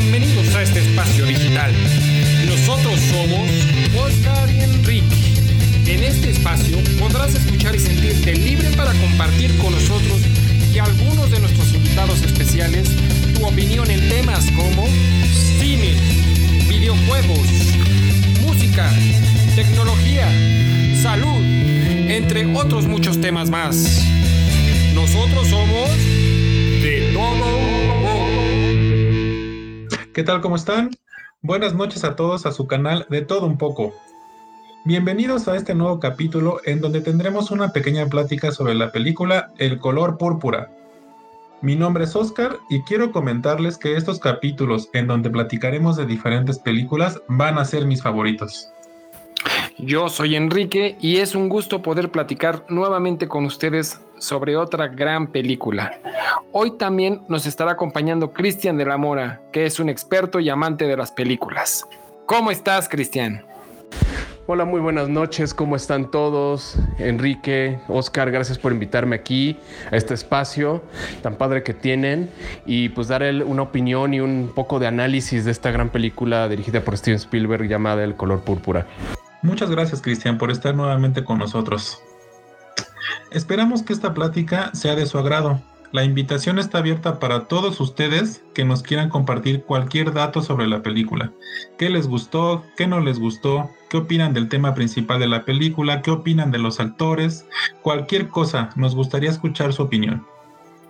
Bienvenidos a este espacio digital. Nosotros somos Oscar y Enrique. En este espacio podrás escuchar y sentirte libre para compartir con nosotros y algunos de nuestros invitados especiales tu opinión en temas como cine, videojuegos, música, tecnología, salud, entre otros muchos temas más. Nosotros somos de todo ¿Qué tal? ¿Cómo están? Buenas noches a todos a su canal de todo un poco. Bienvenidos a este nuevo capítulo en donde tendremos una pequeña plática sobre la película El color púrpura. Mi nombre es Oscar y quiero comentarles que estos capítulos en donde platicaremos de diferentes películas van a ser mis favoritos. Yo soy Enrique y es un gusto poder platicar nuevamente con ustedes sobre otra gran película. Hoy también nos estará acompañando Cristian de la Mora, que es un experto y amante de las películas. ¿Cómo estás, Cristian? Hola, muy buenas noches, ¿cómo están todos? Enrique, Oscar, gracias por invitarme aquí a este espacio tan padre que tienen y pues dar una opinión y un poco de análisis de esta gran película dirigida por Steven Spielberg llamada El color púrpura. Muchas gracias, Cristian, por estar nuevamente con nosotros. Esperamos que esta plática sea de su agrado. La invitación está abierta para todos ustedes que nos quieran compartir cualquier dato sobre la película. ¿Qué les gustó? ¿Qué no les gustó? ¿Qué opinan del tema principal de la película? ¿Qué opinan de los actores? Cualquier cosa, nos gustaría escuchar su opinión.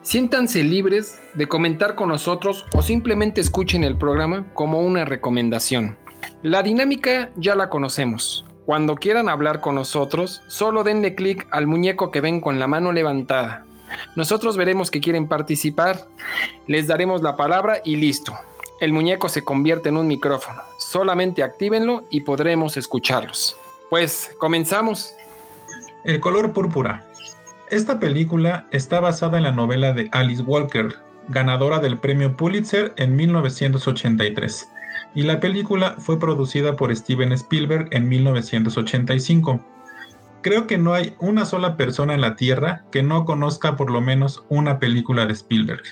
Siéntanse libres de comentar con nosotros o simplemente escuchen el programa como una recomendación. La dinámica ya la conocemos. Cuando quieran hablar con nosotros, solo denle clic al muñeco que ven con la mano levantada. Nosotros veremos que quieren participar, les daremos la palabra y listo. El muñeco se convierte en un micrófono. Solamente actívenlo y podremos escucharlos. Pues comenzamos. El color púrpura. Esta película está basada en la novela de Alice Walker, ganadora del premio Pulitzer en 1983 y la película fue producida por Steven Spielberg en 1985. Creo que no hay una sola persona en la Tierra que no conozca por lo menos una película de Spielberg.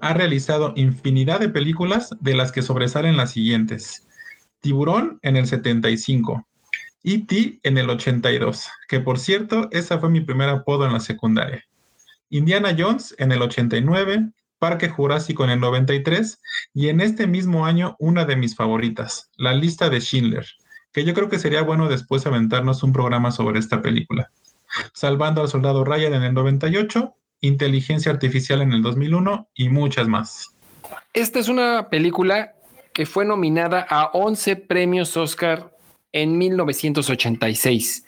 Ha realizado infinidad de películas de las que sobresalen las siguientes. Tiburón en el 75, E.T. en el 82, que por cierto, esa fue mi primer apodo en la secundaria. Indiana Jones en el 89, Parque Jurásico en el 93 y en este mismo año una de mis favoritas, La lista de Schindler, que yo creo que sería bueno después aventarnos un programa sobre esta película. Salvando al soldado Ryan en el 98, Inteligencia Artificial en el 2001 y muchas más. Esta es una película que fue nominada a 11 premios Oscar en 1986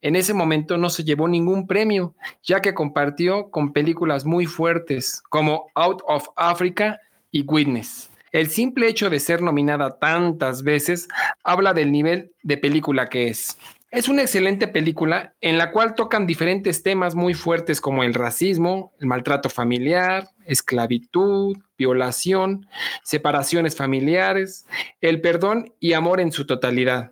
en ese momento no se llevó ningún premio, ya que compartió con películas muy fuertes como Out of Africa y Witness. El simple hecho de ser nominada tantas veces habla del nivel de película que es. Es una excelente película en la cual tocan diferentes temas muy fuertes como el racismo, el maltrato familiar, esclavitud, violación, separaciones familiares, el perdón y amor en su totalidad.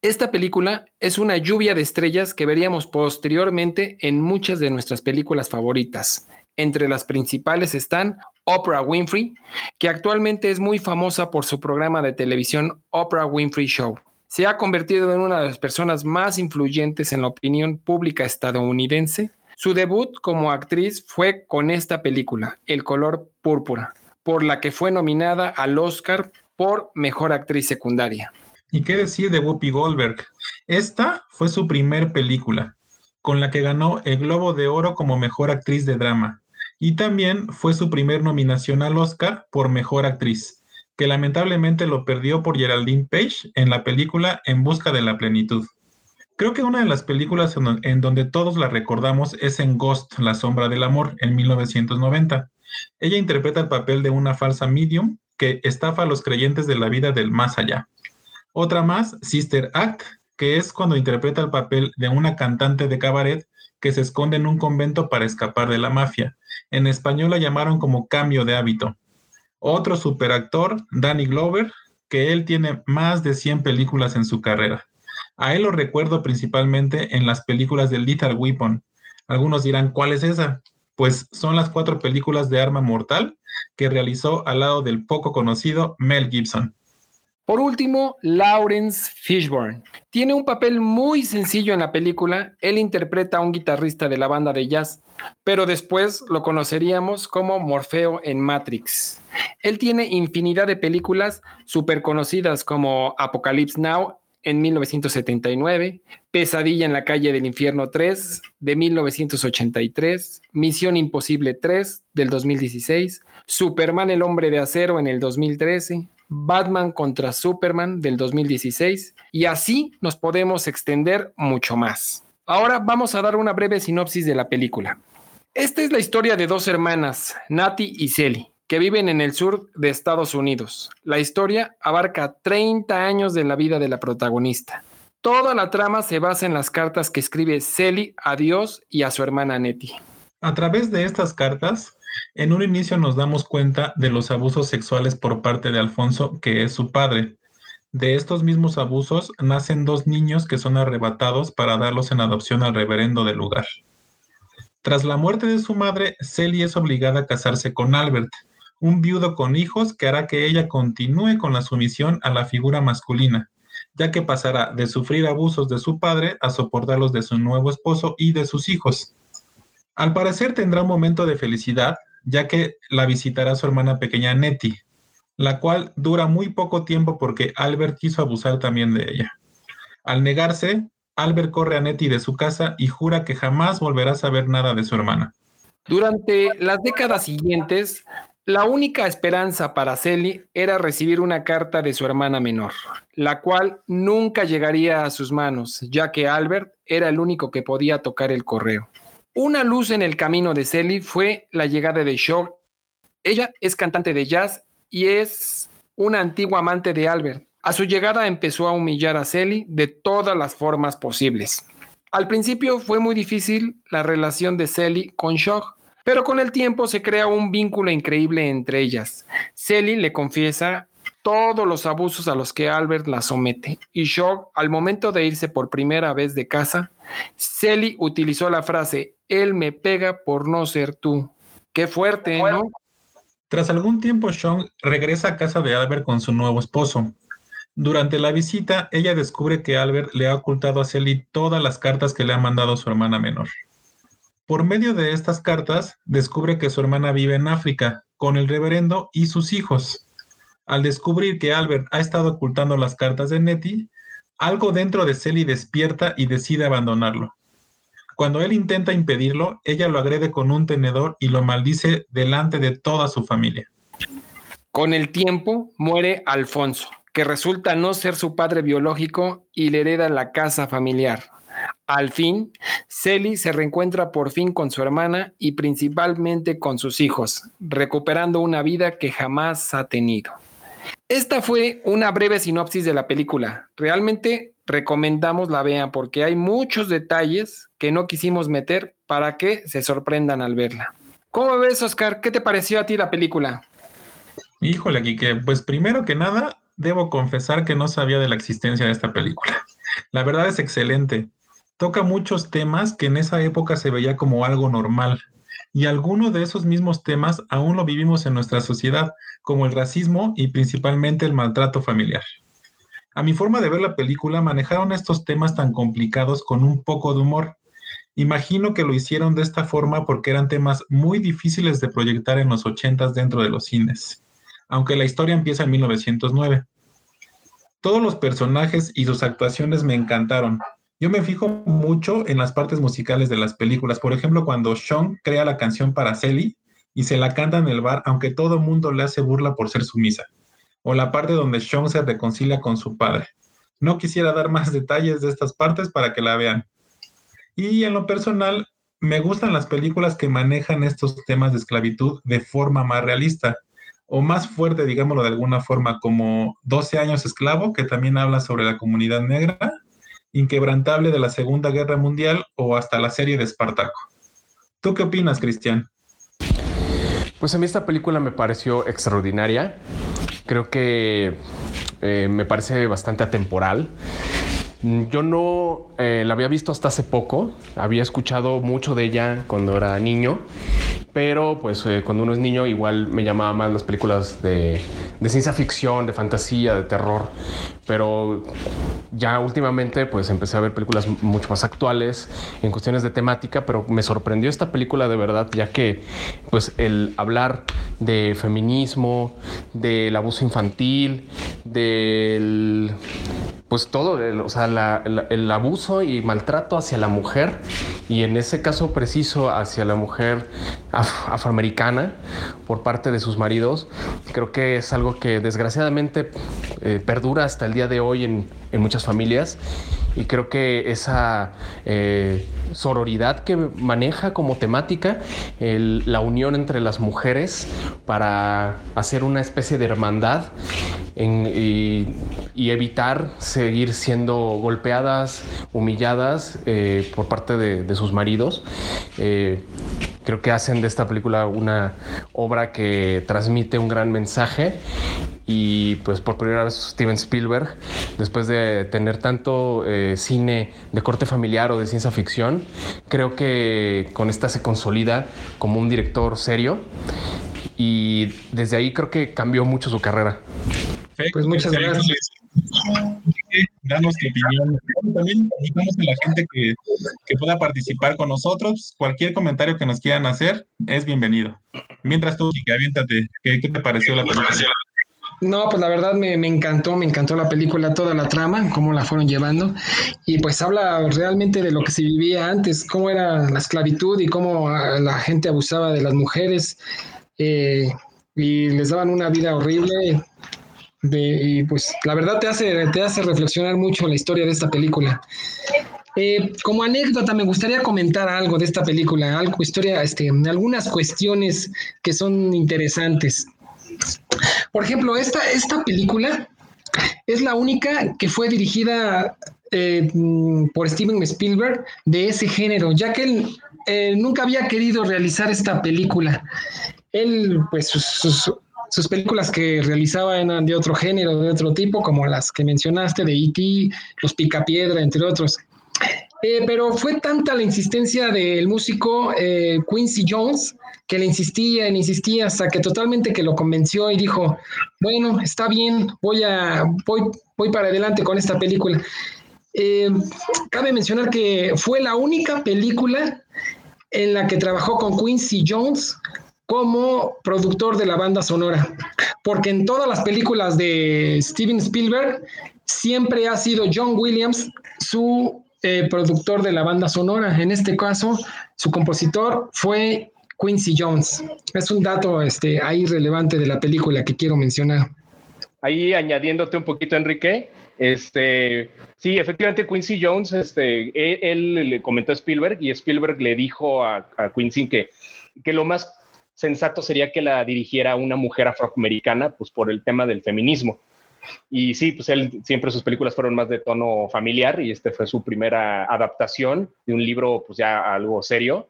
Esta película es una lluvia de estrellas que veríamos posteriormente en muchas de nuestras películas favoritas. Entre las principales están Oprah Winfrey, que actualmente es muy famosa por su programa de televisión Oprah Winfrey Show. Se ha convertido en una de las personas más influyentes en la opinión pública estadounidense. Su debut como actriz fue con esta película, El color púrpura, por la que fue nominada al Oscar por Mejor Actriz Secundaria. ¿Y qué decir de Whoopi Goldberg? Esta fue su primer película, con la que ganó el Globo de Oro como Mejor Actriz de Drama, y también fue su primer nominación al Oscar por Mejor Actriz, que lamentablemente lo perdió por Geraldine Page en la película En Busca de la Plenitud. Creo que una de las películas en donde todos la recordamos es en Ghost, La Sombra del Amor, en 1990. Ella interpreta el papel de una falsa medium que estafa a los creyentes de la vida del más allá. Otra más, Sister Act, que es cuando interpreta el papel de una cantante de cabaret que se esconde en un convento para escapar de la mafia. En español la llamaron como cambio de hábito. Otro superactor, Danny Glover, que él tiene más de 100 películas en su carrera. A él lo recuerdo principalmente en las películas de Little Weapon. Algunos dirán, ¿cuál es esa? pues son las cuatro películas de Arma Mortal que realizó al lado del poco conocido Mel Gibson. Por último, Lawrence Fishburne. Tiene un papel muy sencillo en la película. Él interpreta a un guitarrista de la banda de jazz, pero después lo conoceríamos como Morfeo en Matrix. Él tiene infinidad de películas súper conocidas como Apocalypse Now en 1979, Pesadilla en la calle del infierno 3 de 1983, Misión Imposible 3 del 2016, Superman el hombre de acero en el 2013, Batman contra Superman del 2016 y así nos podemos extender mucho más. Ahora vamos a dar una breve sinopsis de la película. Esta es la historia de dos hermanas, Nati y Sally, que viven en el sur de Estados Unidos. La historia abarca 30 años de la vida de la protagonista. Toda la trama se basa en las cartas que escribe Sally a Dios y a su hermana Nettie. A través de estas cartas, en un inicio nos damos cuenta de los abusos sexuales por parte de Alfonso, que es su padre. De estos mismos abusos nacen dos niños que son arrebatados para darlos en adopción al reverendo del lugar. Tras la muerte de su madre, Celie es obligada a casarse con Albert, un viudo con hijos que hará que ella continúe con la sumisión a la figura masculina, ya que pasará de sufrir abusos de su padre a soportarlos de su nuevo esposo y de sus hijos. Al parecer tendrá un momento de felicidad, ya que la visitará su hermana pequeña Nettie, la cual dura muy poco tiempo porque Albert quiso abusar también de ella. Al negarse, Albert corre a Nettie de su casa y jura que jamás volverá a saber nada de su hermana. Durante las décadas siguientes, la única esperanza para Sally era recibir una carta de su hermana menor, la cual nunca llegaría a sus manos, ya que Albert era el único que podía tocar el correo. Una luz en el camino de Sally fue la llegada de Shaw. Ella es cantante de jazz y es una antigua amante de Albert. A su llegada empezó a humillar a Sally de todas las formas posibles. Al principio fue muy difícil la relación de Sally con Shaw, pero con el tiempo se crea un vínculo increíble entre ellas. Sally le confiesa todos los abusos a los que Albert la somete. Y Shaw, al momento de irse por primera vez de casa, Sally utilizó la frase, él me pega por no ser tú. Qué fuerte, ¿no? Tras algún tiempo, Sean regresa a casa de Albert con su nuevo esposo. Durante la visita, ella descubre que Albert le ha ocultado a Sally todas las cartas que le ha mandado su hermana menor. Por medio de estas cartas, descubre que su hermana vive en África, con el reverendo y sus hijos. Al descubrir que Albert ha estado ocultando las cartas de Nettie, algo dentro de Sally despierta y decide abandonarlo. Cuando él intenta impedirlo, ella lo agrede con un tenedor y lo maldice delante de toda su familia. Con el tiempo muere Alfonso, que resulta no ser su padre biológico y le hereda la casa familiar. Al fin, Celi se reencuentra por fin con su hermana y principalmente con sus hijos, recuperando una vida que jamás ha tenido. Esta fue una breve sinopsis de la película. Realmente recomendamos la vean porque hay muchos detalles que no quisimos meter para que se sorprendan al verla. ¿Cómo ves, Oscar? ¿Qué te pareció a ti la película? Híjole, Kike, pues primero que nada, debo confesar que no sabía de la existencia de esta película. La verdad es excelente. Toca muchos temas que en esa época se veía como algo normal. Y algunos de esos mismos temas aún lo vivimos en nuestra sociedad, como el racismo y principalmente el maltrato familiar. A mi forma de ver la película, manejaron estos temas tan complicados con un poco de humor. Imagino que lo hicieron de esta forma porque eran temas muy difíciles de proyectar en los 80 dentro de los cines, aunque la historia empieza en 1909. Todos los personajes y sus actuaciones me encantaron. Yo me fijo mucho en las partes musicales de las películas. Por ejemplo, cuando Sean crea la canción para Sally y se la canta en el bar, aunque todo el mundo le hace burla por ser sumisa o la parte donde Sean se reconcilia con su padre. No quisiera dar más detalles de estas partes para que la vean. Y en lo personal, me gustan las películas que manejan estos temas de esclavitud de forma más realista o más fuerte, digámoslo de alguna forma, como 12 años esclavo, que también habla sobre la comunidad negra, Inquebrantable de la Segunda Guerra Mundial o hasta la serie de Espartaco. ¿Tú qué opinas, Cristian? Pues a mí esta película me pareció extraordinaria. Creo que eh, me parece bastante atemporal. Yo no eh, la había visto hasta hace poco, había escuchado mucho de ella cuando era niño, pero pues eh, cuando uno es niño igual me llamaba más las películas de, de ciencia ficción, de fantasía, de terror, pero ya últimamente pues empecé a ver películas mucho más actuales en cuestiones de temática, pero me sorprendió esta película de verdad, ya que pues el hablar de feminismo, del abuso infantil, del pues todo, el, o sea, el abuso y maltrato hacia la mujer y en ese caso preciso hacia la mujer afroamericana por parte de sus maridos, creo que es algo que desgraciadamente eh, perdura hasta el día de hoy en, en muchas familias y creo que esa eh, sororidad que maneja como temática la unión entre las mujeres para hacer una especie de hermandad y, evitar seguir siendo golpeadas, humilladas eh, por parte de, sus maridos. Eh, creo que hacen de esta película una obra que transmite un gran mensaje y pues por primera vez Steven Spielberg, después de tener tanto eh, cine de corte familiar o de ciencia ficción, creo que con esta se consolida como un director serio y desde ahí creo que cambió mucho su carrera. Pues muchas gracias. Danos tu opinión. También invitamos a la gente que, que, pueda participar con nosotros. Cualquier comentario que nos quieran hacer es bienvenido. Mientras tú, que aviéntate, ¿qué, ¿qué, te pareció la película? No, pues la verdad me, encantó, me encantó la película, toda la trama, cómo la fueron llevando. Y pues habla realmente de lo que se vivía antes, cómo era la esclavitud y cómo la gente abusaba de las mujeres eh, y les daban una vida horrible. Y pues la verdad te hace, te hace reflexionar mucho la historia de esta película. Eh, como anécdota, me gustaría comentar algo de esta película, algo, historia, este, algunas cuestiones que son interesantes. Por ejemplo, esta, esta película es la única que fue dirigida eh, por Steven Spielberg de ese género, ya que él eh, nunca había querido realizar esta película. Él, pues, sus, películas que realizaba eran de otro género, de otro tipo, como las que mencionaste, de E.T., Los Picapiedra, entre otros. Eh, pero fue tanta la insistencia del músico Quincy Jones que le insistía, le insistía hasta que totalmente que lo convenció y dijo, bueno, está bien, voy a, voy, voy para adelante con esta película. Eh, cabe mencionar que fue la única película en la que trabajó con Quincy Jones como productor de la banda sonora, porque en todas las películas de Steven Spielberg siempre ha sido John Williams su eh, productor de la banda sonora. En este caso, su compositor fue Quincy Jones. Es un dato este, ahí relevante de la película que quiero mencionar. Ahí añadiéndote un poquito, Enrique, este, sí, efectivamente Quincy Jones, este, él, le comentó a Spielberg y Spielberg le dijo a, Quincy que, que lo más sensato sería que la dirigiera una mujer afroamericana, pues por el tema del feminismo. Y sí, pues él siempre sus películas fueron más de tono familiar y este fue su primera adaptación de un libro, pues ya algo serio.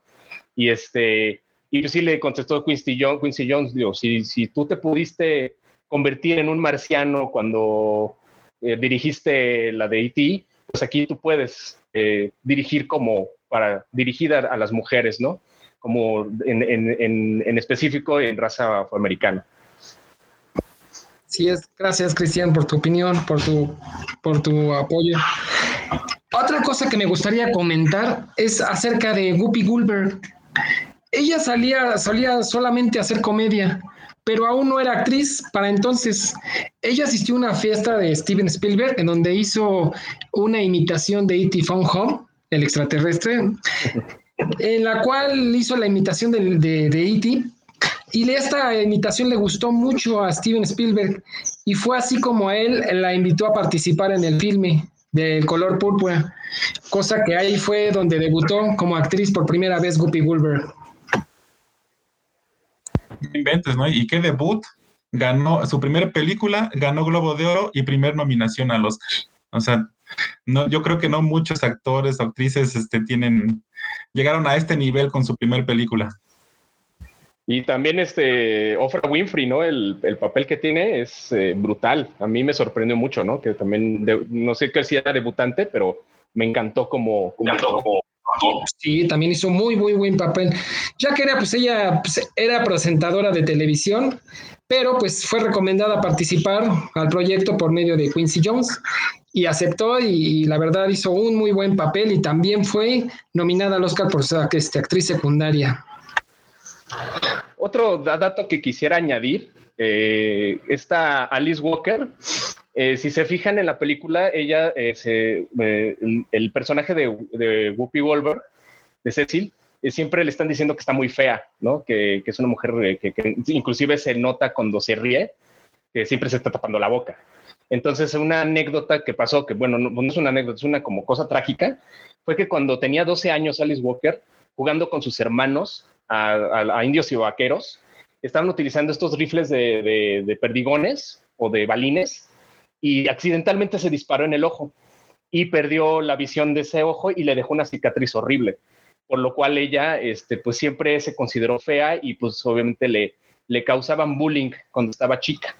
Y este, y sí le contestó Quincy Jones, Quincy Jones digo, si, si tú te pudiste convertir en un marciano cuando eh, dirigiste la de E.T., pues aquí tú puedes eh, dirigir como para dirigir a, las mujeres, ¿no? Como en, en, en, específico en raza afroamericana. Sí, es. Gracias, Cristian, por tu opinión, por tu, por tu apoyo. Otra cosa que me gustaría comentar es acerca de Whoopi Goldberg ella salía, solía solamente hacer comedia, pero aún no era actriz para entonces. Ella asistió a una fiesta de Steven Spielberg en donde hizo una imitación de E.T. Phone Home, el extraterrestre, en la cual hizo la imitación de, de, E.T. Y esta imitación le gustó mucho a Steven Spielberg y fue así como él la invitó a participar en el filme del color púrpura, cosa que ahí fue donde debutó como actriz por primera vez Guppy Goldberg inventes, ¿no? Y qué debut, ganó su primera película, ganó Globo de Oro y primer nominación a los O sea, no, yo creo que no muchos actores o actrices este, tienen, llegaron a este nivel con su primera película. Y también este Oprah Winfrey, ¿no? El, papel que tiene es eh, brutal. A mí me sorprendió mucho, ¿no? Que también, no sé qué si era debutante, pero me encantó como, como, Sí, también hizo muy, muy buen papel. Ya que era, pues ella pues, era presentadora de televisión, pero pues fue recomendada participar al proyecto por medio de Quincy Jones y aceptó y, la verdad hizo un muy buen papel y también fue nominada al Oscar por ser este, actriz secundaria. Otro dato que quisiera añadir, eh, está Alice Walker. Eh, si se fijan en la película, ella, eh, el, personaje de, Whoopi Wolver, de Cecil, siempre le están diciendo que está muy fea, ¿no? Que, es una mujer que, inclusive se nota cuando se ríe, que siempre se está tapando la boca. Entonces, una anécdota que pasó, que bueno, no, es una anécdota, es una como cosa trágica, fue que cuando tenía 12 años Alice Walker, jugando con sus hermanos, a, indios y vaqueros, estaban utilizando estos rifles de, perdigones o de balines y accidentalmente se disparó en el ojo y perdió la visión de ese ojo y le dejó una cicatriz horrible, por lo cual ella este, pues siempre se consideró fea y pues obviamente le, le causaban bullying cuando estaba chica.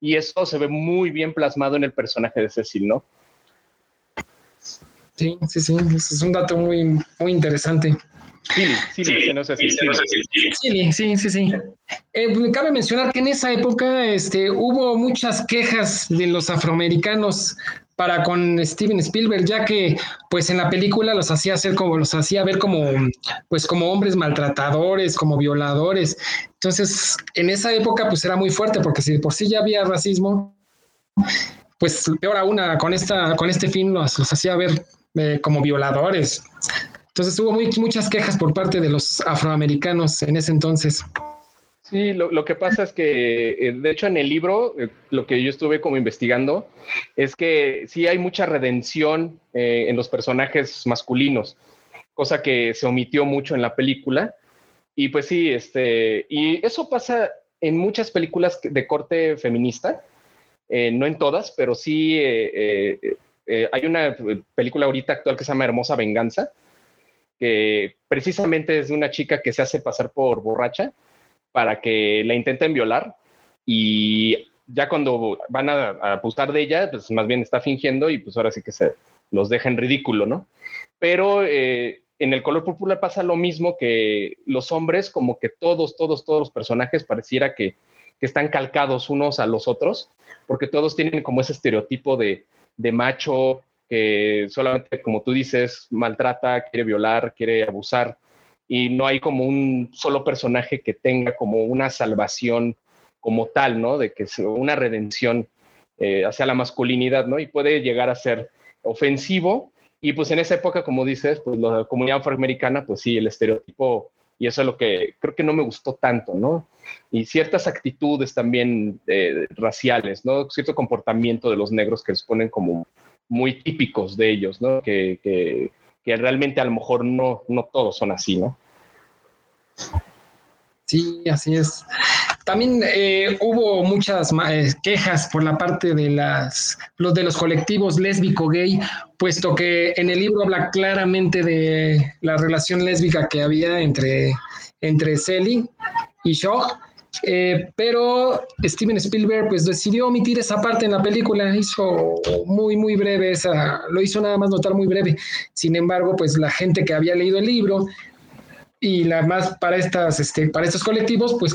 Y eso se ve muy bien plasmado en el personaje de Cecil, ¿no? Sí, sí, sí, es un dato muy, muy interesante. Sí, sí, sí, sí, sí, sí. Eh, cabe mencionar que en esa época este, hubo muchas quejas de los afroamericanos para con Steven Spielberg, ya que pues en la película los hacía hacer como los hacía ver como pues como hombres maltratadores, como violadores. Entonces, en esa época pues era muy fuerte porque si por sí ya había racismo, pues peor aún con esta con este fin los, hacía ver eh, como violadores. Entonces hubo muchas quejas por parte de los afroamericanos en ese entonces. Sí, lo, que pasa es que, eh, de hecho, en el libro, eh, lo que yo estuve como investigando es que sí hay mucha redención eh, en los personajes masculinos, cosa que se omitió mucho en la película. Y pues sí, este, y eso pasa en muchas películas de corte feminista, no en todas, pero sí hay una película ahorita actual que se llama Hermosa Venganza, que precisamente es de una chica que se hace pasar por borracha para que la intenten violar y ya cuando van a, abusar de ella, pues más bien está fingiendo y pues ahora sí que se los deja en ridículo, ¿no? Pero eh, en el color púrpura pasa lo mismo que los hombres, como que todos, todos, todos los personajes pareciera que, que están calcados unos a los otros, porque todos tienen como ese estereotipo de, de macho, que solamente, como tú dices, maltrata, quiere violar, quiere abusar, y no hay como un solo personaje que tenga como una salvación como tal, ¿no? De que es una redención eh, hacia la masculinidad, ¿no? Y puede llegar a ser ofensivo. Y pues en esa época, como dices, pues la comunidad afroamericana, pues sí, el estereotipo, y eso es lo que creo que no me gustó tanto, ¿no? Y ciertas actitudes también eh, raciales, ¿no? Cierto comportamiento de los negros que les ponen como muy típicos de ellos, ¿no? Que, que, realmente a lo mejor no, no todos son así, ¿no? Sí, así es. También eh, hubo muchas eh, quejas por la parte de las los de los colectivos lésbico gay, puesto que en el libro habla claramente de la relación lésbica que había entre entre y Shaw eh, pero Steven Spielberg pues decidió omitir esa parte en la película, hizo muy muy breve esa, lo hizo nada más notar muy breve. Sin embargo, pues la gente que había leído el libro y la más para estas este, para estos colectivos pues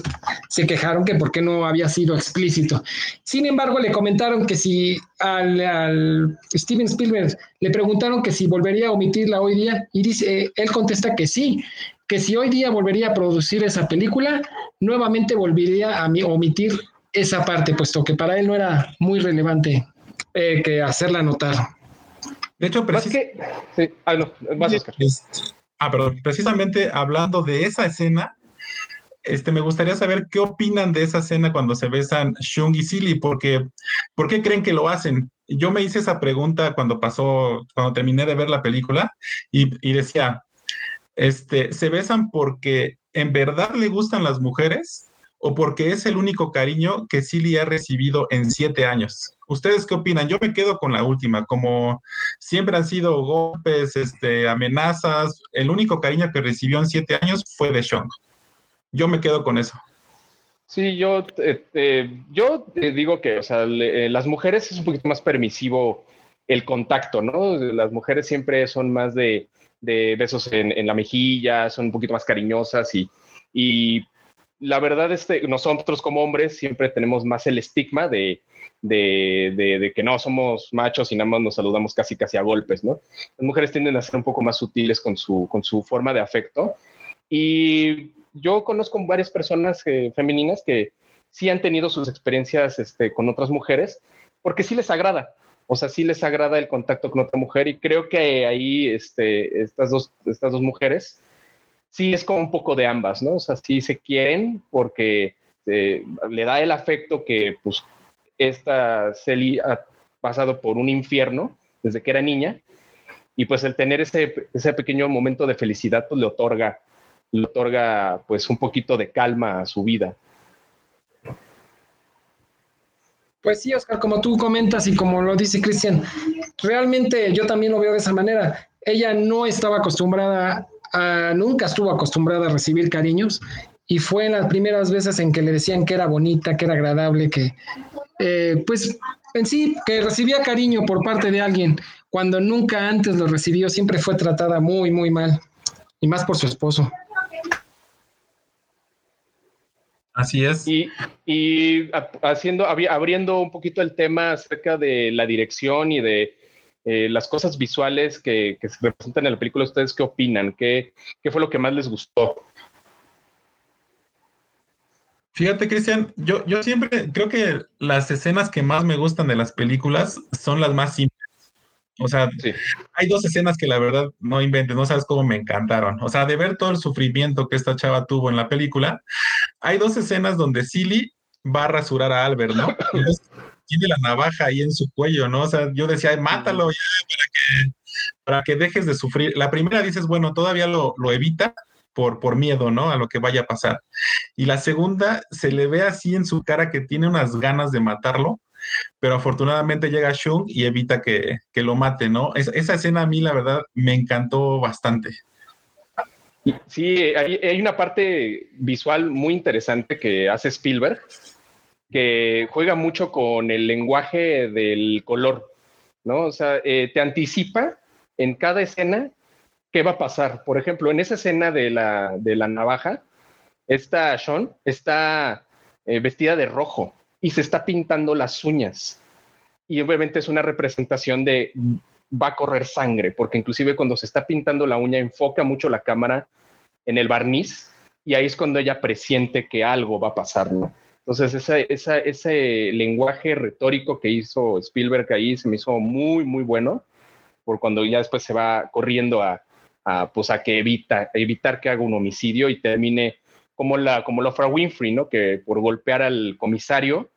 se quejaron que por qué no había sido explícito. Sin embargo, le comentaron que si al, Steven Spielberg le preguntaron que si volvería a omitirla hoy día y dice él contesta que sí, que si hoy día volvería a producir esa película, nuevamente volvería a omitir esa parte, puesto que para él no era muy relevante eh, que hacerla notar. De hecho, precisamente hablando de esa escena, este, me gustaría saber qué opinan de esa escena cuando se besan Shung y Silly, porque ¿por qué creen que lo hacen? Yo me hice esa pregunta cuando pasó, cuando terminé de ver la película y, y decía, este, ¿se besan porque en verdad le gustan las mujeres o porque es el único cariño que Silly ha recibido en siete años? ¿Ustedes qué opinan? Yo me quedo con la última, como siempre han sido golpes, este, amenazas, el único cariño que recibió en siete años fue de Sean. Yo me quedo con eso. Sí, yo, eh, yo digo que, o sea, eh, las mujeres es un poquito más permisivo el contacto, ¿no? Las mujeres siempre son más de, besos en, la mejilla, son un poquito más cariñosas y, y la verdad es que nosotros como hombres siempre tenemos más el estigma de, de, que no somos machos y nada más nos saludamos casi casi a golpes, ¿no? Las mujeres tienden a ser un poco más sutiles con su, con su forma de afecto y yo conozco varias personas eh, femeninas que sí han tenido sus experiencias este, con otras mujeres porque sí les agrada. O sea, sí les agrada el contacto con otra mujer y creo que ahí este, estas, dos, estas dos mujeres sí es como un poco de ambas, ¿no? O sea, sí se quieren porque eh, le da el afecto que pues esta Celi ha pasado por un infierno desde que era niña y pues el tener ese, ese pequeño momento de felicidad pues le otorga le otorga pues un poquito de calma a su vida. Pues sí, Oscar, como tú comentas y como lo dice Cristian, realmente yo también lo veo de esa manera. Ella no estaba acostumbrada a, nunca estuvo acostumbrada a recibir cariños y fue en las primeras veces en que le decían que era bonita, que era agradable, que eh, pues en sí, que recibía cariño por parte de alguien, cuando nunca antes lo recibió, siempre fue tratada muy, muy mal, y más por su esposo. Así es. Y, haciendo, abriendo un poquito el tema acerca de la dirección y de eh, las cosas visuales que, se representan en la película, ¿ustedes qué opinan? ¿Qué, ¿Qué fue lo que más les gustó? Fíjate, Cristian, yo, yo siempre creo que las escenas que más me gustan de las películas son las más simples. O sea, hay dos escenas que la verdad no inventes, no sabes cómo me encantaron. O sea, de ver todo el sufrimiento que esta chava tuvo en la película, hay dos escenas donde Silly va a rasurar a Albert, ¿no? tiene la navaja ahí en su cuello, ¿no? O sea, yo decía, mátalo ya para que, para que dejes de sufrir. La primera dices, bueno, todavía lo, lo evita por, por miedo, ¿no? A lo que vaya a pasar. Y la segunda, se le ve así en su cara que tiene unas ganas de matarlo pero afortunadamente llega Shung y evita que, lo mate, ¿no? esa escena a mí, la verdad, me encantó bastante. Sí, hay, una parte visual muy interesante que hace Spielberg, que juega mucho con el lenguaje del color, ¿no? O sea, eh, te anticipa en cada escena qué va a pasar. Por ejemplo, en esa escena de la, de la navaja, esta Sean está eh, vestida de rojo, y se está pintando las uñas. Y obviamente es una representación de va a correr sangre, porque inclusive cuando se está pintando la uña enfoca mucho la cámara en el barniz y ahí es cuando ella presiente que algo va a pasar. Entonces ese, ese lenguaje retórico que hizo Spielberg ahí se me hizo muy, muy bueno, por cuando ya después se va corriendo a, a pues a que evita, evitar que haga un homicidio y termine como la como Winfrey, ¿no? Que por golpear al comisario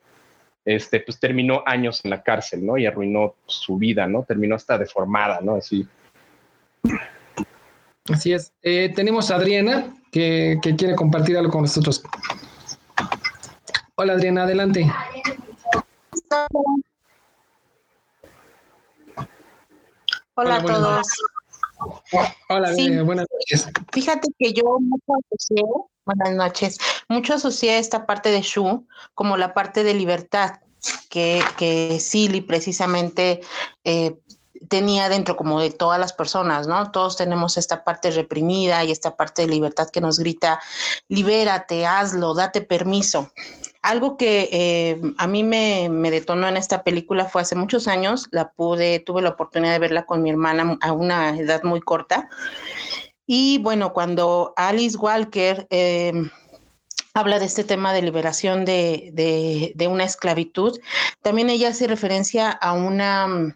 este, pues terminó años en la cárcel, ¿no? Y arruinó su vida, ¿no? Terminó hasta deformada, ¿no? Así. Así es. Eh, tenemos a Adriana que, quiere compartir algo con nosotros. Hola Adriana, adelante. Hola, a todos. Hola, buenas noches. Fíjate que yo Buenas noches. Mucho asocié esta parte de Shu como la parte de libertad que, que Silly precisamente eh, tenía dentro como de todas las personas, ¿no? Todos tenemos esta parte reprimida y esta parte de libertad que nos grita, libérate, hazlo, date permiso. Algo que eh, a mí me, me, detonó en esta película fue hace muchos años, la pude, tuve la oportunidad de verla con mi hermana a una edad muy corta. Y bueno, cuando Alice Walker em, habla de este tema de liberación de, una esclavitud, también ella hace referencia a una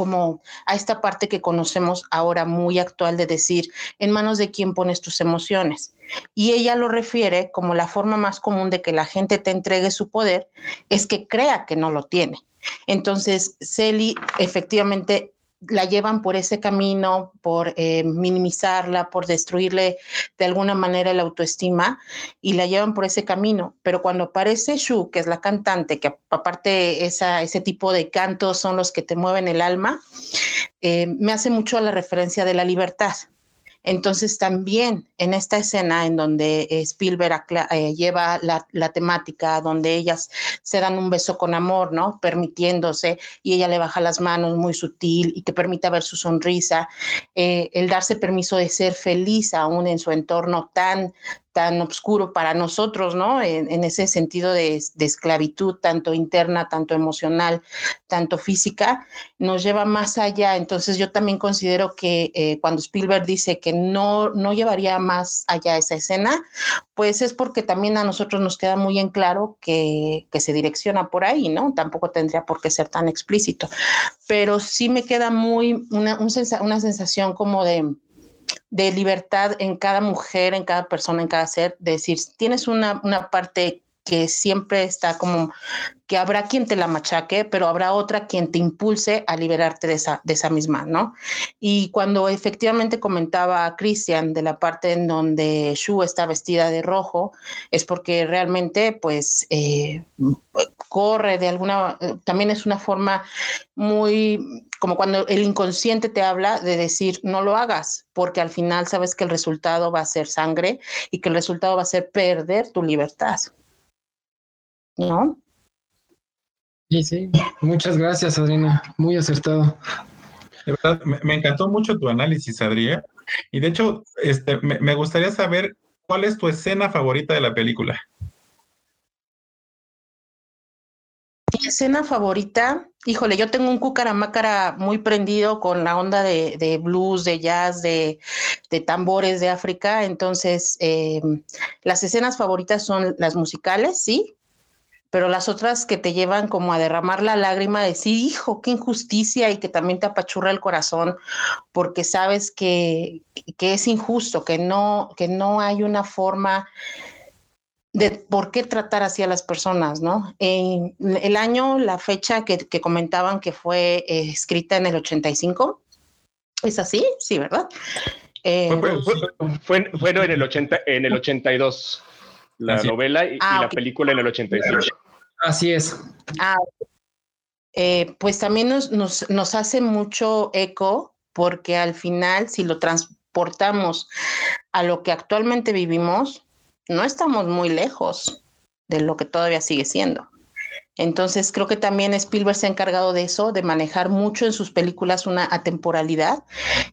como a esta parte que conocemos ahora muy actual de decir, en manos de quién pones tus emociones. Y ella lo refiere como la forma más común de que la gente te entregue su poder es que crea que no lo tiene. Entonces, Celi efectivamente la llevan por ese camino, por eh, minimizarla, por destruirle de alguna manera la autoestima y la llevan por ese camino. Pero cuando aparece Shu, que es la cantante, que aparte esa, ese tipo de cantos son los que te mueven el alma, eh, me hace mucho la referencia de la libertad. Entonces también en esta escena en donde Spielberg eh, lleva la, temática, donde ellas se dan un beso con amor, ¿no? Permitiéndose y ella le baja las manos muy sutil y que permita ver su sonrisa, eh, el darse permiso de ser feliz aún en su entorno tan tan oscuro para nosotros, ¿no? En, ese sentido de, esclavitud, tanto interna, tanto emocional, tanto física, nos lleva más allá. Entonces yo también considero que eh, cuando Spielberg dice que no, no llevaría más allá esa escena, pues es porque también a nosotros nos queda muy en claro que, que se direcciona por ahí, ¿no? Tampoco tendría por qué ser tan explícito. Pero sí me queda muy una, una sensación como de de libertad en cada mujer, en cada persona, en cada ser, decir, tienes una, una parte que siempre está como que habrá quien te la machaque, pero habrá otra quien te impulse a liberarte de esa, de esa misma, ¿no? Y cuando efectivamente comentaba a Christian de la parte en donde Shu está vestida de rojo, es porque realmente, pues, eh, corre de alguna, también es una forma muy, como cuando el inconsciente te habla de decir, no lo hagas, porque al final sabes que el resultado va a ser sangre y que el resultado va a ser perder tu libertad. ¿No? Sí, sí. Muchas gracias, Adriana. Muy acertado. De verdad, me, encantó mucho tu análisis, Adriana. Y de hecho, este, me, gustaría saber cuál es tu escena favorita de la película. Mi escena favorita, híjole, yo tengo un cucaramácara muy prendido con la onda de, blues, de jazz, de, tambores de África. Entonces, eh, las escenas favoritas son las musicales, ¿sí? Pero las otras que te llevan como a derramar la lágrima, de decir, hijo, qué injusticia y que también te apachurra el corazón porque sabes que, que es injusto, que no, que no hay una forma de por qué tratar así a las personas, ¿no? En el año, la fecha que, que comentaban que fue eh, escrita en el 85, ¿es así? Sí, ¿verdad? Eh, fue, fue, en, el 80, en el 82 la novela y, ah, la película en el 85. Así es. Ah, eh, pues también nos, nos, nos hace mucho eco porque al final, si lo transportamos a lo que actualmente vivimos, no estamos muy lejos de lo que todavía sigue siendo. Entonces creo que también Spielberg se ha encargado de eso, de manejar mucho en sus películas una atemporalidad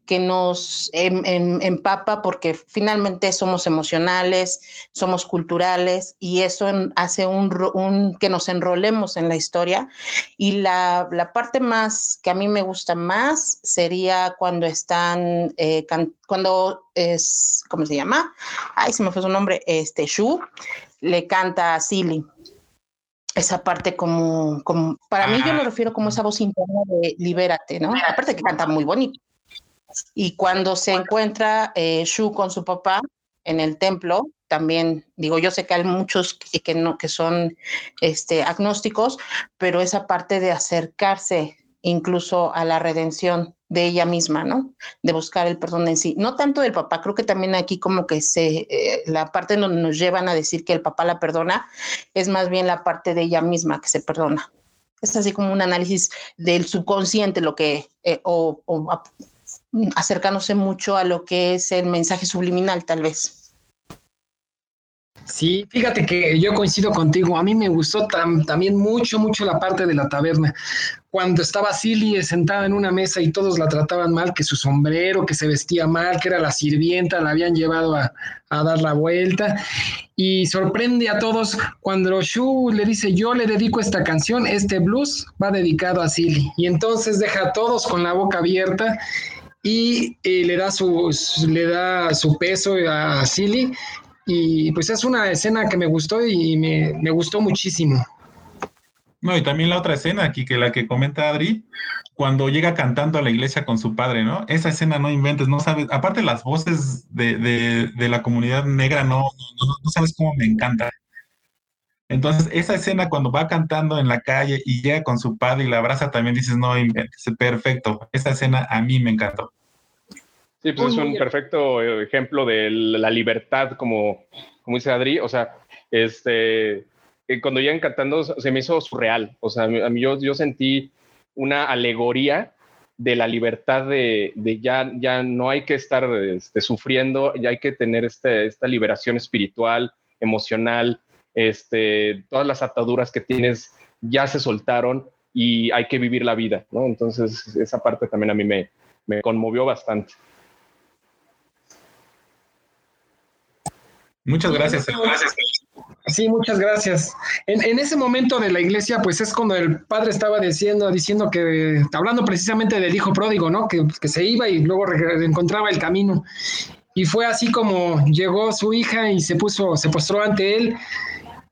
que nos em, em, empapa porque finalmente somos emocionales, somos culturales y eso hace que nos enrolemos en la historia. Y la, parte más que a mí me gusta más sería cuando están, eh, cuando es, ¿cómo se llama? Ay, se me fue su nombre, este, Shu, le canta a Silly esa parte como, como para mí yo lo refiero como esa voz interna de libérate, ¿no? Aparte que canta muy bonito. Y cuando se encuentra eh, Shu con su papá en el templo, también digo, yo sé que hay muchos que, no, que son este, agnósticos, pero esa parte de acercarse incluso a la redención de ella misma, ¿no? De buscar el perdón en sí. No tanto del papá, creo que también aquí como que se, eh, la parte donde nos llevan a decir que el papá la perdona, es más bien la parte de ella misma que se perdona. Es así como un análisis del subconsciente, lo que, eh, o acercándose mucho a lo que es el mensaje subliminal, tal vez. Sí, fíjate que yo coincido contigo. A mí me gustó también mucho, mucho la parte de la taberna. Cuando estaba Silly sentada en una mesa y todos la trataban mal, que su sombrero, que se vestía mal, que era la sirvienta, la habían llevado a, dar la vuelta. Y sorprende a todos cuando Shu le dice, yo le dedico esta canción, este blues va dedicado a Silly. Y entonces deja a todos con la boca abierta y eh, le, da su, le da su peso a Silly y pues es una escena que me gustó y me, gustó muchísimo. No, y también la otra escena aquí, que la que comenta Adri, cuando llega cantando a la iglesia con su padre, ¿no? Esa escena no inventes, no sabes, aparte las voces de, la comunidad negra, no, no, sabes cómo me encanta. Entonces, esa escena cuando va cantando en la calle y llega con su padre y la abraza, también dices, no inventes, perfecto. Esa escena a mí me encantó. Sí, pues es un perfecto ejemplo de la libertad, como, como dice Adri. O sea, este, eh, cuando llegan cantando se me hizo surreal. O sea, a mí yo, yo sentí una alegoría de la libertad de, ya, ya no hay que estar este, sufriendo, ya hay que tener este, esta liberación espiritual, emocional, este, todas las ataduras que tienes ya se soltaron y hay que vivir la vida, ¿no? Entonces, esa parte también a mí me, me conmovió bastante. Muchas gracias. gracias. Sí, muchas gracias. En, ese momento de la iglesia, pues es cuando el padre estaba diciendo, diciendo que, hablando precisamente del hijo pródigo, ¿no? Que, se iba y luego encontraba el camino. Y fue así como llegó su hija y se puso, se postró ante él.